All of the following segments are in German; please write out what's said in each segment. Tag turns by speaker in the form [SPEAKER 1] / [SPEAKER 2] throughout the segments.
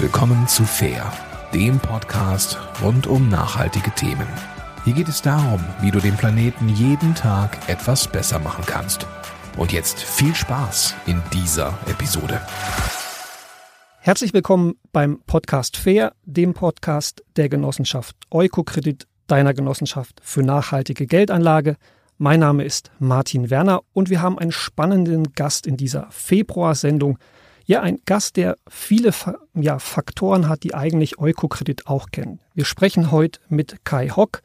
[SPEAKER 1] Willkommen zu Fair, dem Podcast rund um nachhaltige Themen. Hier geht es darum, wie du den Planeten jeden Tag etwas besser machen kannst. Und jetzt viel Spaß in dieser Episode.
[SPEAKER 2] Herzlich willkommen beim Podcast Fair, dem Podcast der Genossenschaft Eukokredit, deiner Genossenschaft für nachhaltige Geldanlage. Mein Name ist Martin Werner und wir haben einen spannenden Gast in dieser Februarsendung. Ja, ein Gast, der viele ja, Faktoren hat, die eigentlich Eukokredit auch kennen. Wir sprechen heute mit Kai Hock.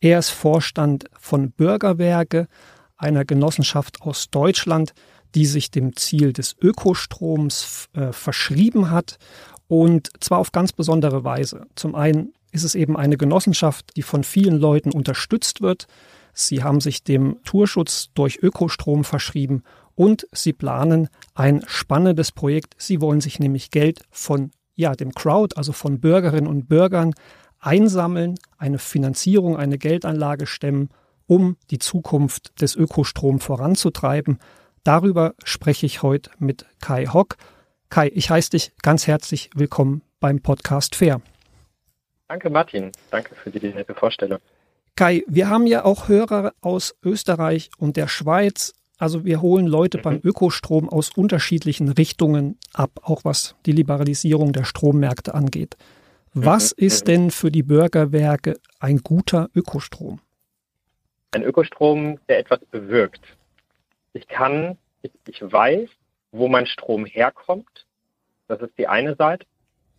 [SPEAKER 2] Er ist Vorstand von Bürgerwerke, einer Genossenschaft aus Deutschland, die sich dem Ziel des Ökostroms äh, verschrieben hat und zwar auf ganz besondere Weise. Zum einen ist es eben eine Genossenschaft, die von vielen Leuten unterstützt wird. Sie haben sich dem Tourschutz durch Ökostrom verschrieben und sie planen ein spannendes Projekt. Sie wollen sich nämlich Geld von ja, dem Crowd, also von Bürgerinnen und Bürgern einsammeln, eine Finanzierung, eine Geldanlage stemmen, um die Zukunft des Ökostrom voranzutreiben. Darüber spreche ich heute mit Kai Hock. Kai, ich heiße dich ganz herzlich willkommen beim Podcast Fair.
[SPEAKER 3] Danke, Martin. Danke für die nette Vorstellung.
[SPEAKER 2] Kai, wir haben ja auch Hörer aus Österreich und der Schweiz. Also wir holen Leute mhm. beim Ökostrom aus unterschiedlichen Richtungen ab, auch was die Liberalisierung der Strommärkte angeht. Was mhm. ist mhm. denn für die Bürgerwerke ein guter Ökostrom?
[SPEAKER 3] Ein Ökostrom, der etwas bewirkt. Ich kann, ich, ich weiß, wo mein Strom herkommt. Das ist die eine Seite.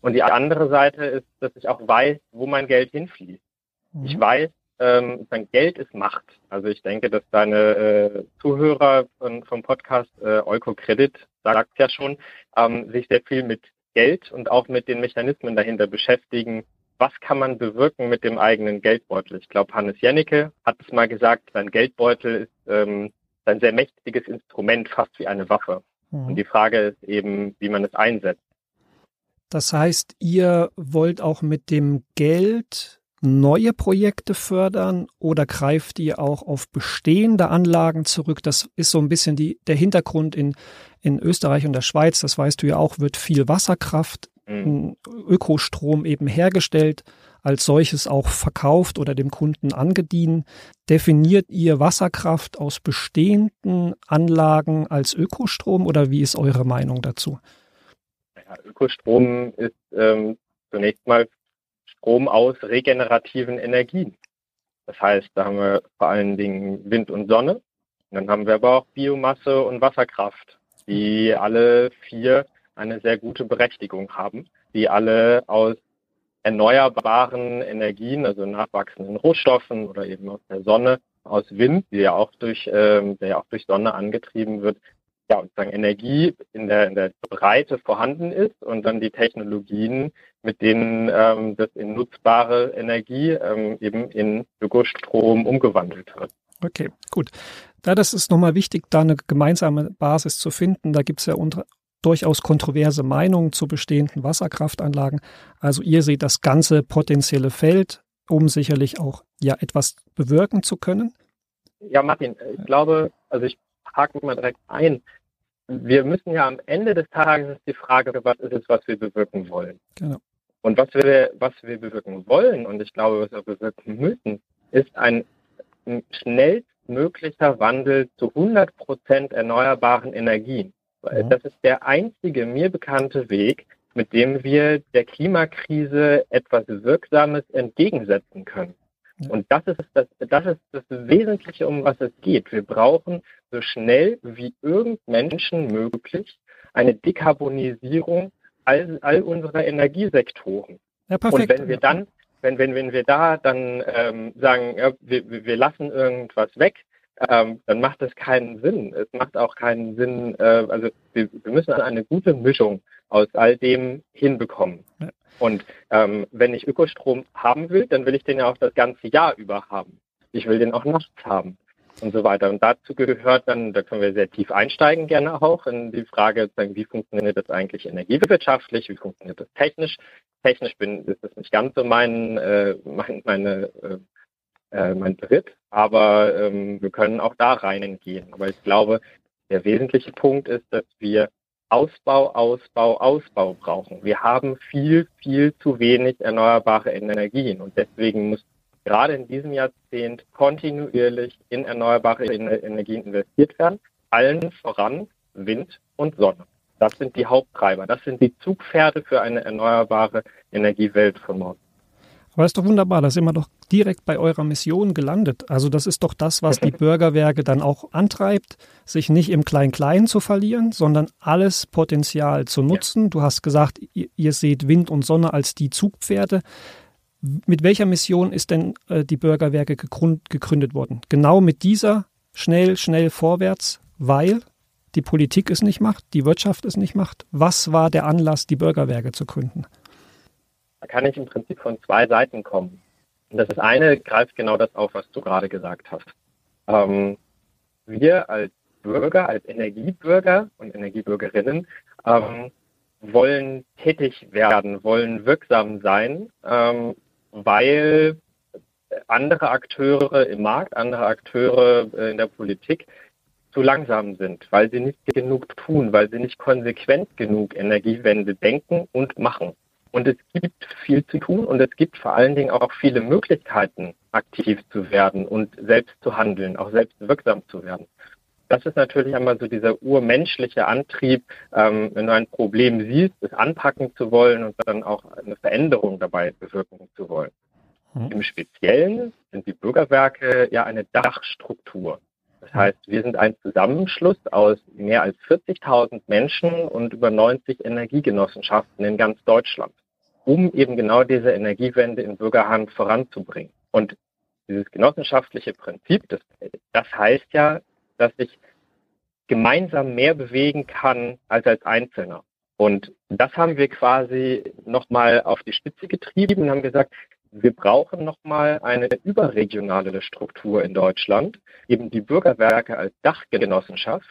[SPEAKER 3] Und die andere Seite ist, dass ich auch weiß, wo mein Geld hinfließt. Mhm. Ich weiß, ähm, sein Geld ist Macht. Also ich denke, dass deine äh, Zuhörer von, vom Podcast äh, Eukocredit, sagt ja schon, ähm, sich sehr viel mit Geld und auch mit den Mechanismen dahinter beschäftigen. Was kann man bewirken mit dem eigenen Geldbeutel? Ich glaube, Hannes Jennecke hat es mal gesagt, sein Geldbeutel ist ähm, ein sehr mächtiges Instrument, fast wie eine Waffe. Mhm. Und die Frage ist eben, wie man es einsetzt.
[SPEAKER 2] Das heißt, ihr wollt auch mit dem Geld neue Projekte fördern oder greift ihr auch auf bestehende Anlagen zurück? Das ist so ein bisschen die, der Hintergrund in, in Österreich und der Schweiz. Das weißt du ja auch, wird viel Wasserkraft, mhm. Ökostrom eben hergestellt, als solches auch verkauft oder dem Kunden angedient. Definiert ihr Wasserkraft aus bestehenden Anlagen als Ökostrom oder wie ist eure Meinung dazu?
[SPEAKER 3] Ja, Ökostrom ist ähm, zunächst mal Strom aus regenerativen Energien. Das heißt, da haben wir vor allen Dingen Wind und Sonne. Und dann haben wir aber auch Biomasse und Wasserkraft, die alle vier eine sehr gute Berechtigung haben, die alle aus erneuerbaren Energien, also nachwachsenden Rohstoffen oder eben aus der Sonne, aus Wind, die ja auch durch, ähm, der ja auch durch Sonne angetrieben wird, ja, sozusagen Energie in der, in der Breite vorhanden ist und dann die Technologien, mit denen ähm, das in nutzbare Energie ähm, eben in Ökostrom umgewandelt wird.
[SPEAKER 2] Okay, gut. Da das ist nochmal wichtig, da eine gemeinsame Basis zu finden. Da gibt es ja unter, durchaus kontroverse Meinungen zu bestehenden Wasserkraftanlagen. Also ihr seht das ganze potenzielle Feld, um sicherlich auch ja etwas bewirken zu können.
[SPEAKER 3] Ja, Martin, ich glaube, also ich hake mal direkt ein wir müssen ja am Ende des Tages die Frage, was ist es, was wir bewirken wollen. Genau. Und was wir, was wir bewirken wollen, und ich glaube, was wir bewirken müssen, ist ein schnellstmöglicher Wandel zu 100 Prozent erneuerbaren Energien. Mhm. Das ist der einzige mir bekannte Weg, mit dem wir der Klimakrise etwas Wirksames entgegensetzen können. Und das ist das, das ist das Wesentliche, um was es geht. Wir brauchen so schnell wie irgend Menschen möglich eine Dekarbonisierung all, all unserer Energiesektoren. Ja, perfekt. Und wenn wir dann, wenn, wenn, wenn wir da dann ähm, sagen, ja, wir, wir lassen irgendwas weg, ähm, dann macht das keinen Sinn. Es macht auch keinen Sinn, äh, also wir, wir müssen eine gute Mischung aus all dem hinbekommen. Ja. Und ähm, wenn ich Ökostrom haben will, dann will ich den ja auch das ganze Jahr über haben. Ich will den auch nachts haben und so weiter. Und dazu gehört dann, da können wir sehr tief einsteigen gerne auch in die Frage, wie funktioniert das eigentlich energiewirtschaftlich, wie funktioniert das technisch. Technisch bin, ist das nicht ganz so mein, äh, mein meine äh, äh, mein Beritt, aber ähm, wir können auch da reingehen. Aber ich glaube, der wesentliche Punkt ist, dass wir Ausbau, Ausbau, Ausbau brauchen. Wir haben viel, viel zu wenig erneuerbare Energien und deswegen muss gerade in diesem Jahrzehnt kontinuierlich in erneuerbare Energien investiert werden, allen voran Wind und Sonne. Das sind die Haupttreiber, das sind die Zugpferde für eine erneuerbare Energiewelt von morgen.
[SPEAKER 2] Aber ist doch wunderbar, da sind wir doch direkt bei eurer Mission gelandet. Also das ist doch das, was die Bürgerwerke dann auch antreibt, sich nicht im Klein-Klein zu verlieren, sondern alles Potenzial zu nutzen. Ja. Du hast gesagt, ihr, ihr, seht Wind und Sonne als die Zugpferde. Mit welcher Mission ist denn äh, die Bürgerwerke gegründet, gegründet worden? Genau mit dieser schnell, schnell vorwärts, weil die Politik es nicht macht, die Wirtschaft es nicht macht. Was war der Anlass, die Bürgerwerke zu gründen?
[SPEAKER 3] Da kann ich im Prinzip von zwei Seiten kommen. Und das ist eine, greift genau das auf, was du gerade gesagt hast. Ähm, wir als Bürger, als Energiebürger und Energiebürgerinnen ähm, wollen tätig werden, wollen wirksam sein, ähm, weil andere Akteure im Markt, andere Akteure äh, in der Politik zu langsam sind, weil sie nicht genug tun, weil sie nicht konsequent genug Energiewende denken und machen. Und es gibt viel zu tun und es gibt vor allen Dingen auch viele Möglichkeiten, aktiv zu werden und selbst zu handeln, auch selbst wirksam zu werden. Das ist natürlich einmal so dieser urmenschliche Antrieb, ähm, wenn du ein Problem siehst, es anpacken zu wollen und dann auch eine Veränderung dabei bewirken zu wollen. Mhm. Im Speziellen sind die Bürgerwerke ja eine Dachstruktur. Das heißt, wir sind ein Zusammenschluss aus mehr als 40.000 Menschen und über 90 Energiegenossenschaften in ganz Deutschland, um eben genau diese Energiewende in Bürgerhand voranzubringen. Und dieses genossenschaftliche Prinzip, das, das heißt ja, dass ich gemeinsam mehr bewegen kann als als Einzelner. Und das haben wir quasi nochmal auf die Spitze getrieben und haben gesagt, wir brauchen nochmal eine überregionale Struktur in Deutschland, eben die Bürgerwerke als Dachgenossenschaft,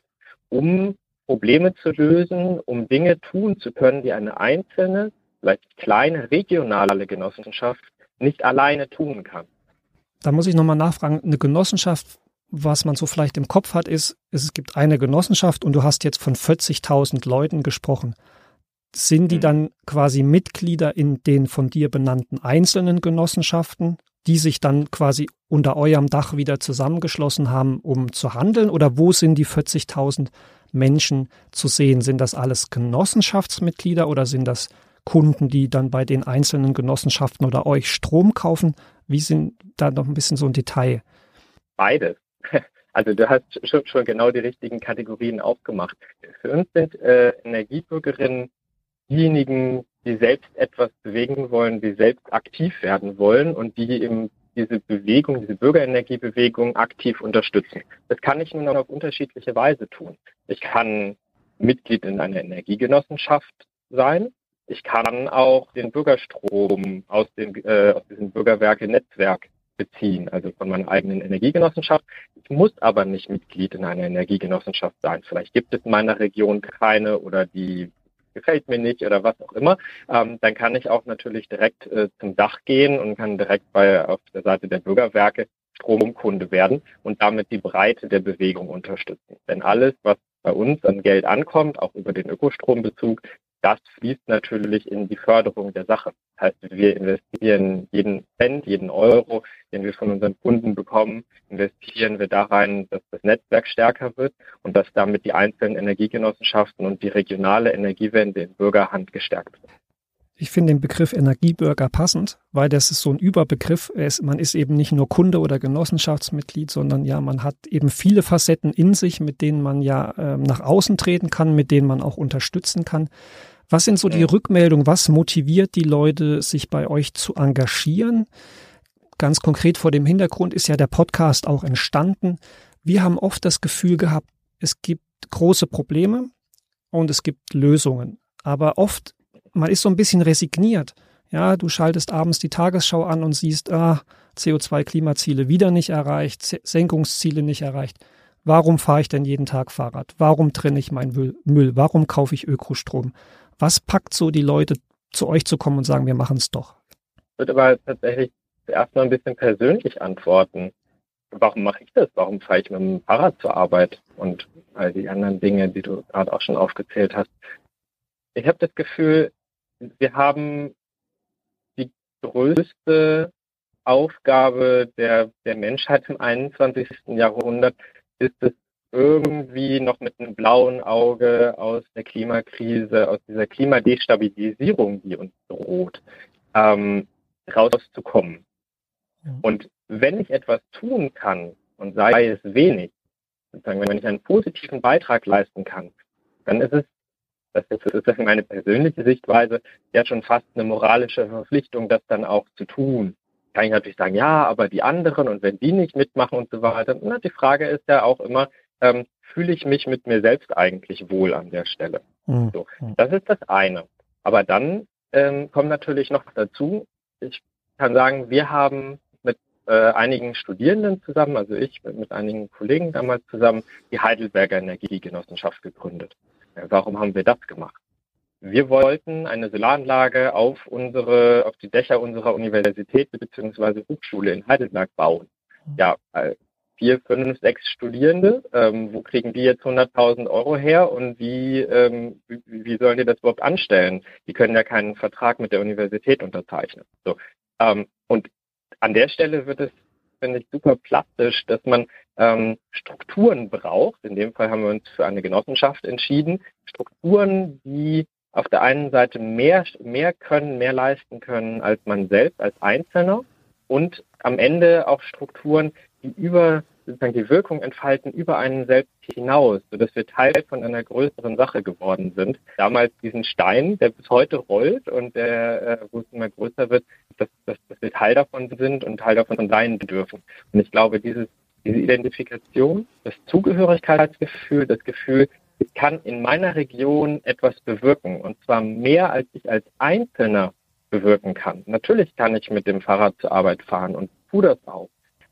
[SPEAKER 3] um Probleme zu lösen, um Dinge tun zu können, die eine einzelne, vielleicht kleine regionale Genossenschaft nicht alleine tun kann.
[SPEAKER 2] Da muss ich nochmal nachfragen, eine Genossenschaft, was man so vielleicht im Kopf hat, ist, es gibt eine Genossenschaft und du hast jetzt von 40.000 Leuten gesprochen. Sind die mhm. dann quasi Mitglieder in den von dir benannten einzelnen Genossenschaften, die sich dann quasi unter eurem Dach wieder zusammengeschlossen haben, um zu handeln? Oder wo sind die 40.000 Menschen zu sehen? Sind das alles Genossenschaftsmitglieder oder sind das Kunden, die dann bei den einzelnen Genossenschaften oder euch Strom kaufen? Wie sind da noch ein bisschen so ein Detail?
[SPEAKER 3] Beides. Also du hast schon, schon genau die richtigen Kategorien aufgemacht. Für uns sind äh, Energiebürgerinnen diejenigen, die selbst etwas bewegen wollen, die selbst aktiv werden wollen und die eben diese Bewegung, diese Bürgerenergiebewegung aktiv unterstützen. Das kann ich nur noch auf unterschiedliche Weise tun. Ich kann Mitglied in einer Energiegenossenschaft sein. Ich kann auch den Bürgerstrom aus dem, äh, aus diesem Bürgerwerke-Netzwerk beziehen, also von meiner eigenen Energiegenossenschaft. Ich muss aber nicht Mitglied in einer Energiegenossenschaft sein. Vielleicht gibt es in meiner Region keine oder die gefällt mir nicht oder was auch immer, ähm, dann kann ich auch natürlich direkt äh, zum Dach gehen und kann direkt bei auf der Seite der Bürgerwerke Stromkunde werden und damit die Breite der Bewegung unterstützen. Denn alles, was bei uns an Geld ankommt, auch über den Ökostrombezug, das fließt natürlich in die Förderung der Sache. Das heißt, wir investieren jeden Cent, jeden Euro, den wir von unseren Kunden bekommen, investieren wir da rein, dass das Netzwerk stärker wird und dass damit die einzelnen Energiegenossenschaften und die regionale Energiewende in Bürgerhand gestärkt wird.
[SPEAKER 2] Ich finde den Begriff Energiebürger passend, weil das ist so ein Überbegriff. man ist eben nicht nur Kunde oder Genossenschaftsmitglied, sondern ja, man hat eben viele Facetten in sich, mit denen man ja äh, nach außen treten kann, mit denen man auch unterstützen kann. Was sind so die Rückmeldungen? Was motiviert die Leute, sich bei euch zu engagieren? Ganz konkret vor dem Hintergrund ist ja der Podcast auch entstanden. Wir haben oft das Gefühl gehabt, es gibt große Probleme und es gibt Lösungen. Aber oft man ist so ein bisschen resigniert. Ja, du schaltest abends die Tagesschau an und siehst, ah, CO2-Klimaziele wieder nicht erreicht, Senkungsziele nicht erreicht. Warum fahre ich denn jeden Tag Fahrrad? Warum trenne ich meinen Müll? Warum kaufe ich Ökostrom? Was packt so die Leute, zu euch zu kommen und sagen, wir machen es doch?
[SPEAKER 3] Ich würde aber tatsächlich zuerst mal ein bisschen persönlich antworten. warum mache ich das? Warum fahre ich mit dem Fahrrad zur Arbeit und all die anderen Dinge, die du gerade auch schon aufgezählt hast? Ich habe das Gefühl, wir haben die größte Aufgabe der, der Menschheit im 21. Jahrhundert, ist es irgendwie noch mit einem blauen Auge aus der Klimakrise, aus dieser Klimadestabilisierung, die uns droht, ähm, rauszukommen. Und wenn ich etwas tun kann, und sei es wenig, sozusagen, wenn ich einen positiven Beitrag leisten kann, dann ist es, das ist, ist meine persönliche Sichtweise, ja schon fast eine moralische Verpflichtung, das dann auch zu tun. Kann ich natürlich sagen, ja, aber die anderen und wenn die nicht mitmachen und so weiter. Na, die Frage ist ja auch immer, ähm, fühle ich mich mit mir selbst eigentlich wohl an der Stelle? Mhm. So, das ist das eine. Aber dann ähm, kommt natürlich noch dazu, ich kann sagen, wir haben mit äh, einigen Studierenden zusammen, also ich mit, mit, einigen Kollegen damals zusammen, die Heidelberger Energiegenossenschaft gegründet. Warum haben wir das gemacht? Wir wollten eine Solaranlage auf unsere, auf die Dächer unserer Universität bzw. Hochschule in Heidelberg bauen. Mhm. Ja, äh, vier, fünf, sechs Studierende. Ähm, wo kriegen die jetzt 100.000 Euro her und wie, ähm, wie, wie sollen die das überhaupt anstellen? Die können ja keinen Vertrag mit der Universität unterzeichnen. So, ähm, und an der Stelle wird es, finde ich, super plastisch, dass man ähm, Strukturen braucht. In dem Fall haben wir uns für eine Genossenschaft entschieden. Strukturen, die auf der einen Seite mehr, mehr können, mehr leisten können als man selbst als Einzelner und am Ende auch Strukturen, die über sozusagen die Wirkung entfalten über einen selbst hinaus, sodass wir Teil von einer größeren Sache geworden sind. Damals diesen Stein, der bis heute rollt und der, äh, wo es immer größer wird, dass, dass, dass wir Teil davon sind und Teil davon sein dürfen. Und ich glaube, dieses, diese Identifikation, das Zugehörigkeitsgefühl, das Gefühl, ich kann in meiner Region etwas bewirken und zwar mehr, als ich als Einzelner bewirken kann. Natürlich kann ich mit dem Fahrrad zur Arbeit fahren und tue das auch.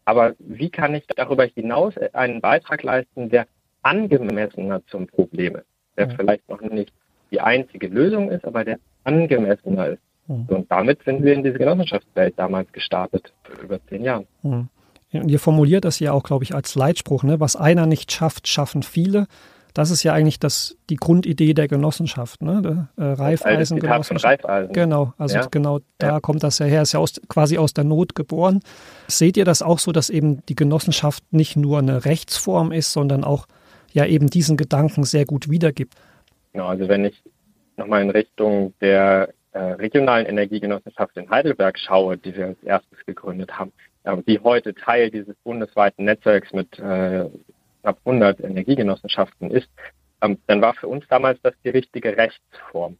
[SPEAKER 3] Aber wie kann ich darüber hinaus einen Beitrag leisten, der angemessener zum Problem ist, der mhm. vielleicht noch nicht die einzige Lösung ist, aber der angemessener ist. Mhm. Und damit sind wir in diese Genossenschaftswelt damals gestartet, vor über zehn Jahren.
[SPEAKER 2] Mhm. Und ihr formuliert das ja auch, glaube ich, als Leitspruch, ne? was einer nicht schafft, schaffen viele. Das ist ja eigentlich das, die Grundidee der Genossenschaft, ne? Der, äh, Reifeisengenossenschaft. Reifeisen. Genau, also ja. genau da ja. kommt das ja her, ist ja aus, quasi aus der Not geboren. Seht ihr das auch so, dass eben die Genossenschaft nicht nur eine Rechtsform ist, sondern auch ja eben diesen Gedanken sehr gut wiedergibt?
[SPEAKER 3] Genau, also wenn ich nochmal in Richtung der äh, regionalen Energiegenossenschaft in Heidelberg schaue, die wir als erstes gegründet haben, die heute Teil dieses bundesweiten Netzwerks mit äh, knapp 100 Energiegenossenschaften ist, ähm, dann war für uns damals das die richtige Rechtsform.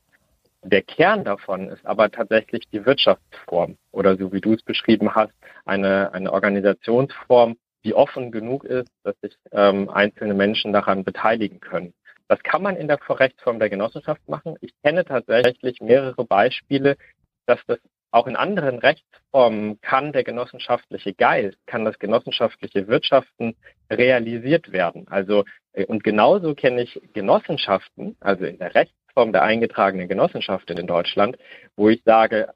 [SPEAKER 3] Der Kern davon ist aber tatsächlich die Wirtschaftsform oder so wie du es beschrieben hast, eine, eine Organisationsform, die offen genug ist, dass sich ähm, einzelne Menschen daran beteiligen können. Das kann man in der Rechtsform der Genossenschaft machen. Ich kenne tatsächlich mehrere Beispiele, dass das auch in anderen Rechtsformen kann der genossenschaftliche Geist, kann das genossenschaftliche Wirtschaften realisiert werden. Also, äh, und genauso kenne ich Genossenschaften, also in der Rechtsform der eingetragenen Genossenschaften in Deutschland, wo ich sage,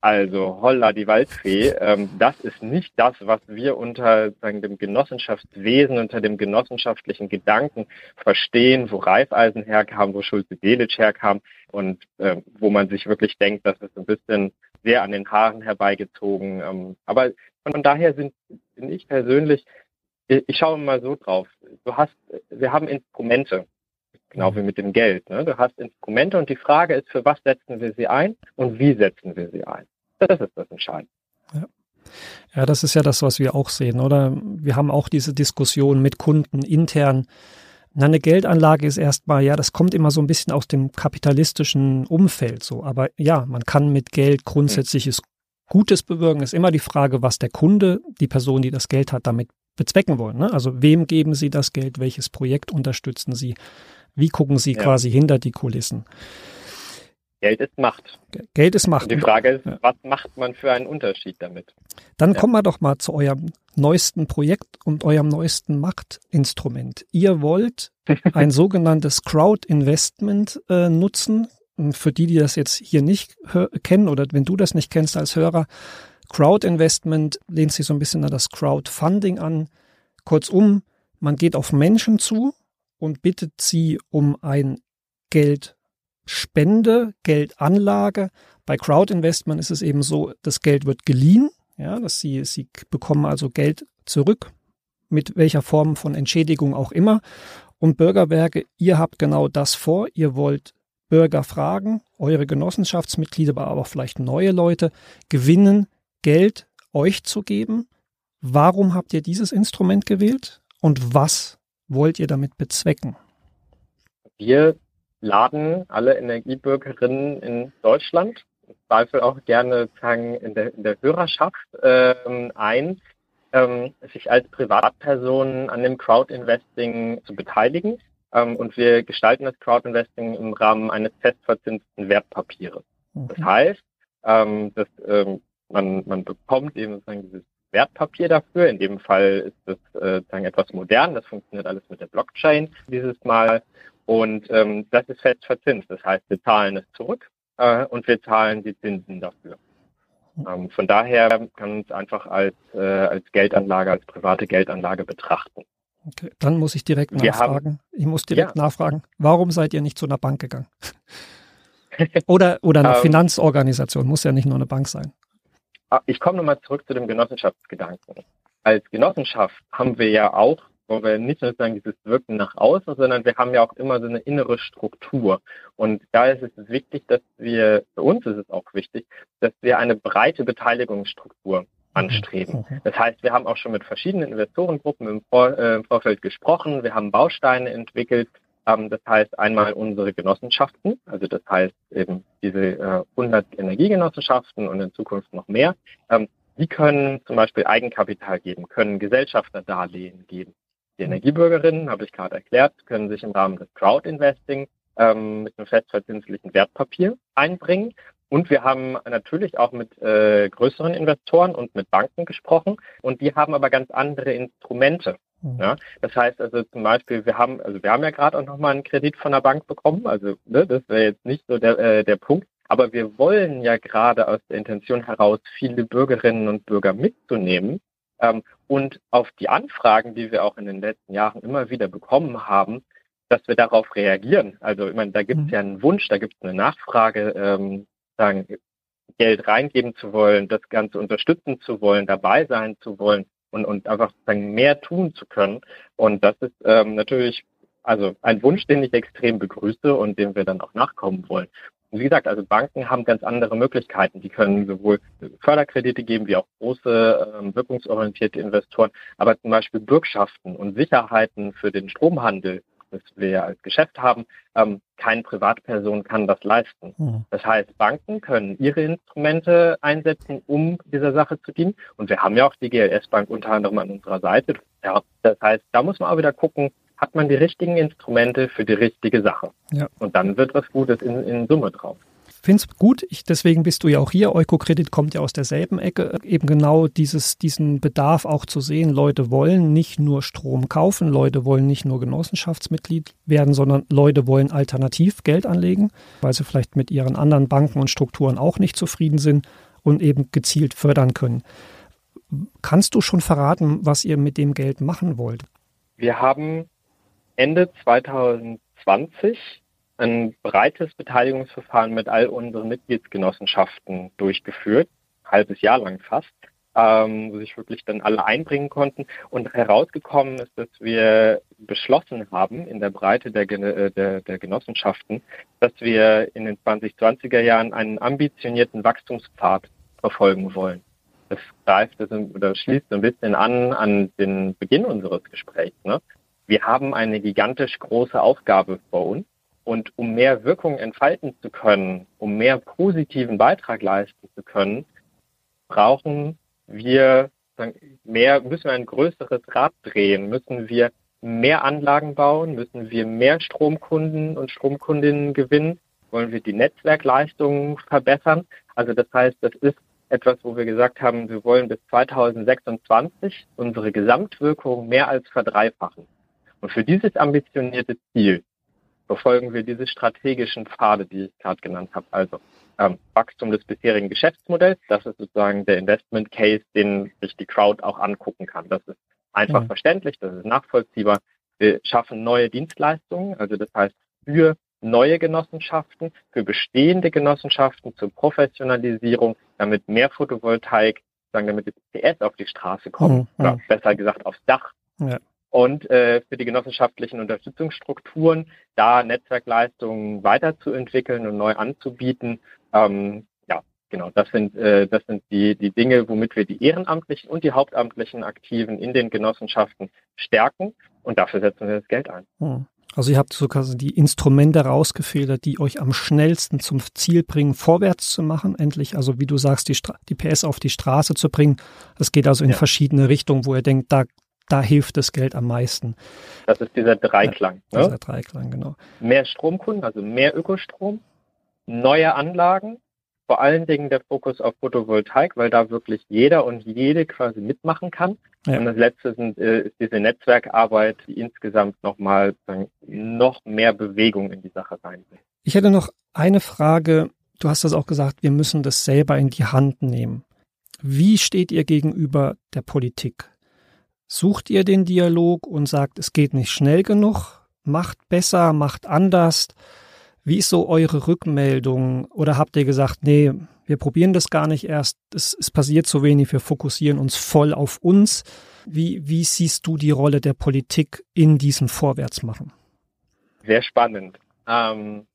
[SPEAKER 3] also holla die Waldfee, ähm, das ist nicht das, was wir unter sagen, dem Genossenschaftswesen, unter dem genossenschaftlichen Gedanken verstehen, wo Reifeisen herkam, wo Schulze-Delitzsch herkam und äh, wo man sich wirklich denkt, das ist ein bisschen sehr an den Haaren herbeigezogen. Ähm, aber von daher sind, bin ich persönlich, ich, ich schaue mal so drauf. Du hast, wir haben Instrumente, genau wie mit dem Geld. Ne? Du hast Instrumente und die Frage ist, für was setzen wir sie ein und wie setzen wir sie ein? Das ist das Entscheidende.
[SPEAKER 2] Ja. Ja, das ist ja das, was wir auch sehen, oder? Wir haben auch diese Diskussion mit Kunden intern. Na, eine Geldanlage ist erstmal, ja, das kommt immer so ein bisschen aus dem kapitalistischen Umfeld so. Aber ja, man kann mit Geld grundsätzliches Gutes bewirken. Ist immer die Frage, was der Kunde, die Person, die das Geld hat, damit bezwecken wollen. Ne? Also wem geben Sie das Geld? Welches Projekt unterstützen Sie? Wie gucken Sie ja. quasi hinter die Kulissen?
[SPEAKER 3] Geld ist Macht.
[SPEAKER 2] Geld ist Macht. Und
[SPEAKER 3] die Frage ist, ja. was macht man für einen Unterschied damit?
[SPEAKER 2] Dann ja. kommen wir doch mal zu eurem neuesten Projekt und eurem neuesten Machtinstrument. Ihr wollt ein sogenanntes Crowd Investment äh, nutzen. Für die, die das jetzt hier nicht kennen oder wenn du das nicht kennst als Hörer, Crowd-Investment lehnt sich so ein bisschen an das Crowdfunding an. Kurzum, man geht auf Menschen zu und bittet sie um ein Geldspende, Geldanlage. Bei Crowd-Investment ist es eben so, das Geld wird geliehen, ja, dass sie, sie bekommen also Geld zurück, mit welcher Form von Entschädigung auch immer. Und Bürgerwerke, ihr habt genau das vor. Ihr wollt Bürger fragen, eure Genossenschaftsmitglieder, aber auch vielleicht neue Leute, gewinnen, Geld euch zu geben. Warum habt ihr dieses Instrument gewählt und was wollt ihr damit bezwecken?
[SPEAKER 3] Wir laden alle Energiebürgerinnen in Deutschland, im Zweifel auch gerne sagen in der, in der Hörerschaft ähm, ein, ähm, sich als Privatpersonen an dem Crowdinvesting zu beteiligen. Ähm, und wir gestalten das Crowdinvesting im Rahmen eines festverzinsten Wertpapiers. Mhm. Das heißt, ähm, dass ähm, man, man bekommt eben sozusagen dieses Wertpapier dafür. In dem Fall ist das äh, etwas modern. Das funktioniert alles mit der Blockchain dieses Mal. Und ähm, das ist fest verzinst. Das heißt, wir zahlen es zurück äh, und wir zahlen die Zinsen dafür. Ähm, von daher kann man es einfach als, äh, als Geldanlage, als private Geldanlage betrachten.
[SPEAKER 2] Okay, dann muss ich direkt Wir nachfragen. Haben, ich muss direkt ja. nachfragen. Warum seid ihr nicht zu einer Bank gegangen? oder, oder einer ähm, Finanzorganisation, muss ja nicht nur eine Bank sein.
[SPEAKER 3] Ah, ich komme nochmal zurück zu dem Genossenschaftsgedanken. Als Genossenschaft haben wir ja auch, wo wir nicht nur sagen, dieses Wirken nach außen, sondern wir haben ja auch immer so eine innere Struktur. Und da ist es wichtig, dass wir, für uns ist es auch wichtig, dass wir eine breite Beteiligungsstruktur anstreben. Das heißt, wir haben auch schon mit verschiedenen Investorengruppen im, Vor äh, im Vorfeld gesprochen. Wir haben Bausteine entwickelt. Ähm, das heißt einmal unsere Genossenschaften, also das heißt eben diese äh, 100 Energiegenossenschaften und in Zukunft noch mehr. Ähm, die können zum Beispiel Eigenkapital geben, können Gesellschafterdarlehen geben. Die. Energiebürgerinnen, habe ich gerade erklärt, können sich im Rahmen des Crowd-Investing ähm, mit einem festverzinslichen Wertpapier einbringen und wir haben natürlich auch mit äh, größeren Investoren und mit Banken gesprochen und die haben aber ganz andere Instrumente. Ja? Das heißt also zum Beispiel, wir haben, also wir haben ja gerade auch nochmal einen Kredit von der Bank bekommen, also ne, das wäre jetzt nicht so der, äh, der Punkt. Aber wir wollen ja gerade aus der Intention heraus, viele Bürgerinnen und Bürger mitzunehmen. Ähm, und auf die Anfragen, die wir auch in den letzten Jahren immer wieder bekommen haben, dass wir darauf reagieren. Also ich meine, da gibt es mhm. ja einen Wunsch, da gibt es eine Nachfrage, ähm, sagen, Geld reingeben zu wollen, das Ganze unterstützen zu wollen, dabei sein zu wollen und, und einfach sagen, mehr tun zu können. Und das ist ähm, natürlich also ein Wunsch, den ich extrem begrüße und dem wir dann auch nachkommen wollen. Und wie gesagt, also Banken haben ganz andere Möglichkeiten. Die können sowohl Förderkredite geben wie auch große ähm, wirkungsorientierte Investoren, aber zum Beispiel Bürgschaften und Sicherheiten für den Stromhandel das wir als Geschäft haben, ähm, keine Privatperson kann das leisten. Mhm. Das heißt, Banken können ihre Instrumente einsetzen, um dieser Sache zu dienen. Und wir haben ja auch die GLS Bank unter anderem an unserer Seite. Ja, das heißt, da muss man auch wieder gucken, hat man die richtigen Instrumente für die richtige Sache. Ja. Und dann wird was Gutes in, in Summe drauf
[SPEAKER 2] finde es gut. Ich, deswegen bist du ja auch hier. Eukokredit kommt ja aus derselben Ecke. Eben genau dieses, diesen Bedarf auch zu sehen. Leute wollen nicht nur Strom kaufen, Leute wollen nicht nur Genossenschaftsmitglied werden, sondern Leute wollen alternativ Geld anlegen, weil sie vielleicht mit ihren anderen Banken und Strukturen auch nicht zufrieden sind und eben gezielt fördern können. Kannst du schon verraten, was ihr mit dem Geld machen wollt?
[SPEAKER 3] Wir haben Ende 2020 ein breites Beteiligungsverfahren mit all unseren Mitgliedsgenossenschaften durchgeführt, halbes Jahr lang fast, ähm, wo sich wirklich dann alle einbringen konnten. Und herausgekommen ist, dass wir beschlossen haben in der Breite der, äh, der, der Genossenschaften, dass wir in den 2020er Jahren einen ambitionierten Wachstumspfad verfolgen wollen. Das greift oder schließt ein bisschen an an den Beginn unseres Gesprächs. Ne? Wir haben eine gigantisch große Aufgabe vor uns und um mehr Wirkung entfalten zu können, um mehr positiven Beitrag leisten zu können, brauchen wir mehr, müssen wir ein größeres Rad drehen, müssen wir mehr Anlagen bauen, müssen wir mehr Stromkunden und Stromkundinnen gewinnen, wollen wir die Netzwerkleistungen verbessern. Also das heißt, das ist etwas, wo wir gesagt haben, wir wollen bis 2026 unsere Gesamtwirkung mehr als verdreifachen. Und für dieses ambitionierte Ziel befolgen wir diese strategischen Pfade, die ich gerade genannt habe. Also ähm, Wachstum des bisherigen Geschäftsmodells, das ist sozusagen der Investment Case, den sich die Crowd auch angucken kann. Das ist einfach mhm. verständlich, das ist nachvollziehbar. Wir schaffen neue Dienstleistungen, also das heißt für neue Genossenschaften, für bestehende Genossenschaften zur Professionalisierung, damit mehr Photovoltaik, sagen, damit das PS auf die Straße kommt, mhm. oder besser gesagt aufs Dach. Ja und äh, für die genossenschaftlichen Unterstützungsstrukturen, da Netzwerkleistungen weiterzuentwickeln und neu anzubieten. Ähm, ja, genau, das sind, äh, das sind die, die Dinge, womit wir die ehrenamtlichen und die hauptamtlichen Aktiven in den Genossenschaften stärken und dafür setzen wir das Geld ein.
[SPEAKER 2] Hm. Also ihr habt so quasi die Instrumente rausgefiltert, die euch am schnellsten zum Ziel bringen, vorwärts zu machen, endlich, also wie du sagst, die, Stra die PS auf die Straße zu bringen. Es geht also in ja. verschiedene Richtungen, wo ihr denkt, da da hilft das Geld am meisten.
[SPEAKER 3] Das ist dieser Dreiklang.
[SPEAKER 2] Ja, ne? Dieser Dreiklang, genau.
[SPEAKER 3] Mehr Stromkunden, also mehr Ökostrom, neue Anlagen, vor allen Dingen der Fokus auf Photovoltaik, weil da wirklich jeder und jede quasi mitmachen kann. Ja. Und das letzte sind, äh, ist diese Netzwerkarbeit, die insgesamt nochmal noch mehr Bewegung in die Sache reinbringt.
[SPEAKER 2] Ich hätte noch eine Frage. Du hast das auch gesagt, wir müssen das selber in die Hand nehmen. Wie steht ihr gegenüber der Politik? Sucht ihr den Dialog und sagt, es geht nicht schnell genug, macht besser, macht anders? Wie ist so eure Rückmeldung? Oder habt ihr gesagt, nee, wir probieren das gar nicht erst, es, es passiert zu wenig, wir fokussieren uns voll auf uns? Wie, wie siehst du die Rolle der Politik in diesem Vorwärtsmachen?
[SPEAKER 3] Sehr spannend. Ähm,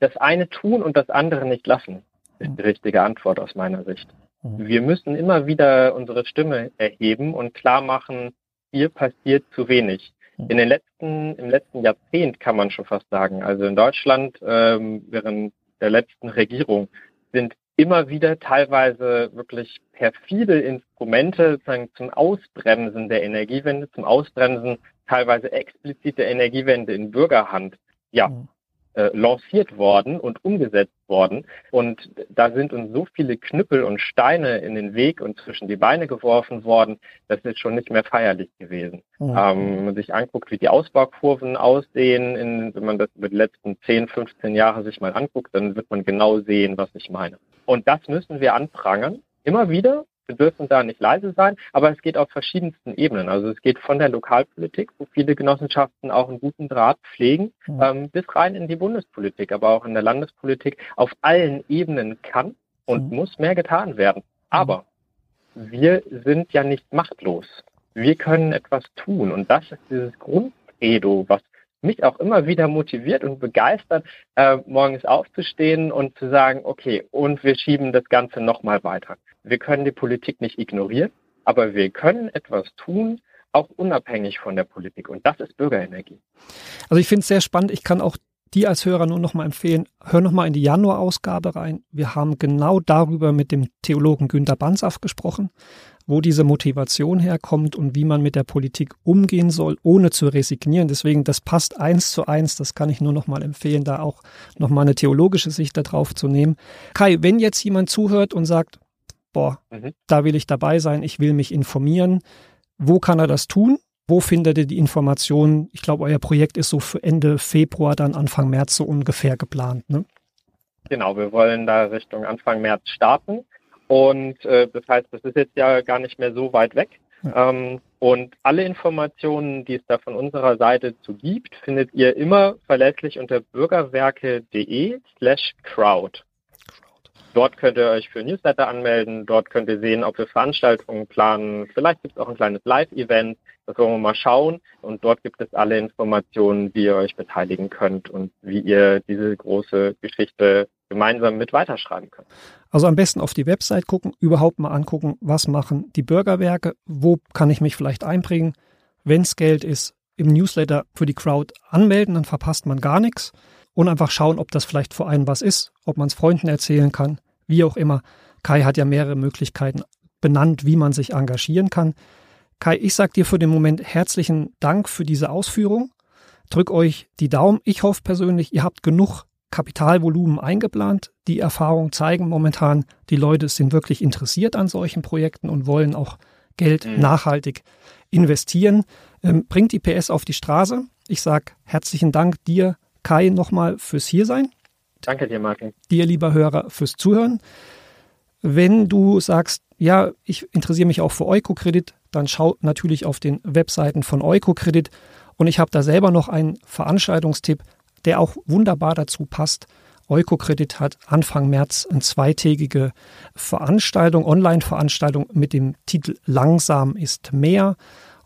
[SPEAKER 3] das eine tun und das andere nicht lassen, ist die richtige Antwort aus meiner Sicht. Mhm. Wir müssen immer wieder unsere Stimme erheben und klar machen, hier passiert zu wenig. Mhm. In den letzten, im letzten Jahrzehnt kann man schon fast sagen, also in Deutschland ähm, während der letzten Regierung sind immer wieder teilweise wirklich perfide Instrumente sozusagen zum Ausbremsen der Energiewende, zum Ausbremsen teilweise explizite Energiewende in Bürgerhand ja, mhm äh, lanciert worden und umgesetzt worden. Und da sind uns so viele Knüppel und Steine in den Weg und zwischen die Beine geworfen worden, das ist schon nicht mehr feierlich gewesen. Mhm. Ähm, wenn man sich anguckt, wie die Ausbaukurven aussehen, in, wenn man das über die letzten 10, 15 Jahre sich mal anguckt, dann wird man genau sehen, was ich meine. Und das müssen wir anprangern, immer wieder, wir dürfen da nicht leise sein, aber es geht auf verschiedensten Ebenen. Also es geht von der Lokalpolitik, wo viele Genossenschaften auch einen guten Draht pflegen, mhm. ähm, bis rein in die Bundespolitik, aber auch in der Landespolitik. Auf allen Ebenen kann und mhm. muss mehr getan werden. Aber wir sind ja nicht machtlos. Wir können etwas tun und das ist dieses Grundedo, was mich auch immer wieder motiviert und begeistert, äh, morgens aufzustehen und zu sagen, okay, und wir schieben das Ganze nochmal weiter. Wir können die Politik nicht ignorieren, aber wir können etwas tun, auch unabhängig von der Politik. Und das ist Bürgerenergie.
[SPEAKER 2] Also ich finde es sehr spannend. Ich kann auch die als Hörer nur noch mal empfehlen, hör noch mal in die Januar-Ausgabe rein. Wir haben genau darüber mit dem Theologen Günter Bansaff gesprochen, wo diese Motivation herkommt und wie man mit der Politik umgehen soll, ohne zu resignieren. Deswegen, das passt eins zu eins. Das kann ich nur noch mal empfehlen, da auch noch mal eine theologische Sicht darauf zu nehmen. Kai, wenn jetzt jemand zuhört und sagt, boah, mhm. da will ich dabei sein, ich will mich informieren. Wo kann er das tun? Wo findet ihr die Informationen? Ich glaube, euer Projekt ist so für Ende Februar, dann Anfang März so ungefähr geplant, ne?
[SPEAKER 3] Genau, wir wollen da Richtung Anfang März starten. Und äh, das heißt, das ist jetzt ja gar nicht mehr so weit weg. Ähm, und alle Informationen, die es da von unserer Seite zu gibt, findet ihr immer verlässlich unter bürgerwerke.de slash crowd. Dort könnt ihr euch für Newsletter anmelden. Dort könnt ihr sehen, ob wir Veranstaltungen planen. Vielleicht gibt es auch ein kleines Live-Event. Das wollen wir mal schauen. Und dort gibt es alle Informationen, wie ihr euch beteiligen könnt und wie ihr diese große Geschichte gemeinsam mit weiterschreiben könnt.
[SPEAKER 2] Also am besten auf die Website gucken, überhaupt mal angucken, was machen die Bürgerwerke, wo kann ich mich vielleicht einbringen. Wenn es Geld ist, im Newsletter für die Crowd anmelden, dann verpasst man gar nichts und einfach schauen, ob das vielleicht für einen was ist, ob man es Freunden erzählen kann, wie auch immer. Kai hat ja mehrere Möglichkeiten benannt, wie man sich engagieren kann. Kai, ich sage dir für den Moment herzlichen Dank für diese Ausführung. Drück euch die Daumen. Ich hoffe persönlich, ihr habt genug Kapitalvolumen eingeplant. Die Erfahrungen zeigen momentan, die Leute sind wirklich interessiert an solchen Projekten und wollen auch Geld mhm. nachhaltig investieren. Ähm, bringt die PS auf die Straße. Ich sage herzlichen Dank dir, Kai, nochmal fürs Hiersein.
[SPEAKER 3] Danke dir, Martin.
[SPEAKER 2] Dir, lieber Hörer, fürs Zuhören. Wenn du sagst, ja, ich interessiere mich auch für Eukokredit, dann schau natürlich auf den Webseiten von Eukokredit. Und ich habe da selber noch einen Veranstaltungstipp, der auch wunderbar dazu passt. Eukokredit hat Anfang März eine zweitägige Veranstaltung, Online-Veranstaltung mit dem Titel Langsam ist mehr.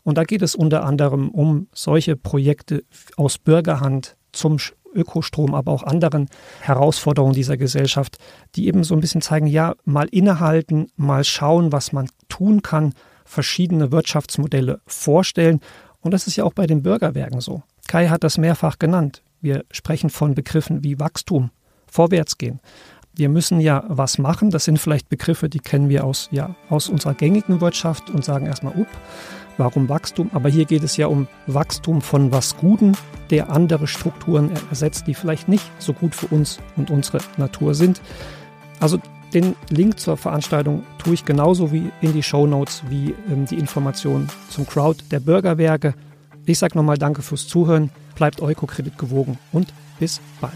[SPEAKER 2] Und da geht es unter anderem um solche Projekte aus Bürgerhand zum Ökostrom, aber auch anderen Herausforderungen dieser Gesellschaft, die eben so ein bisschen zeigen, ja, mal innehalten, mal schauen, was man tun kann, verschiedene Wirtschaftsmodelle vorstellen. Und das ist ja auch bei den Bürgerwerken so. Kai hat das mehrfach genannt. Wir sprechen von Begriffen wie Wachstum, Vorwärtsgehen. Wir müssen ja was machen. Das sind vielleicht Begriffe, die kennen wir aus, ja, aus unserer gängigen Wirtschaft und sagen erstmal, up, warum Wachstum? Aber hier geht es ja um Wachstum von was Guten, der andere Strukturen ersetzt, die vielleicht nicht so gut für uns und unsere Natur sind. Also den Link zur Veranstaltung tue ich genauso wie in die Show Notes wie ähm, die Informationen zum Crowd der Bürgerwerke. Ich sage nochmal Danke fürs Zuhören, bleibt Eukokredit gewogen und bis bald.